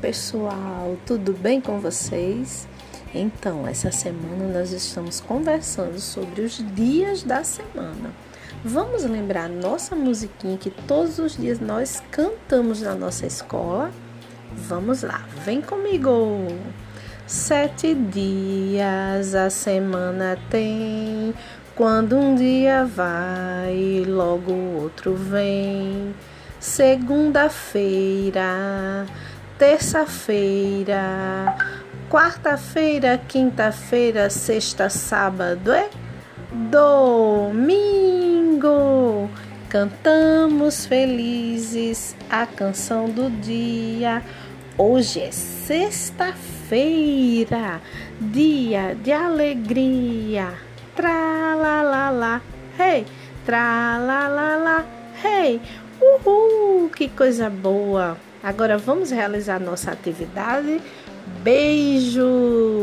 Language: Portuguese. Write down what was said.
pessoal, tudo bem com vocês? Então, essa semana nós estamos conversando sobre os dias da semana. Vamos lembrar nossa musiquinha que todos os dias nós cantamos na nossa escola? Vamos lá, vem comigo! Sete dias a semana tem, quando um dia vai, logo o outro vem. Segunda-feira terça-feira, quarta-feira, quinta-feira, sexta, sábado é domingo. Cantamos felizes a canção do dia. Hoje é sexta-feira, dia de alegria. Tra la la la, hey, tra la la la, hey, uhul, que coisa boa. Agora vamos realizar nossa atividade. Beijos!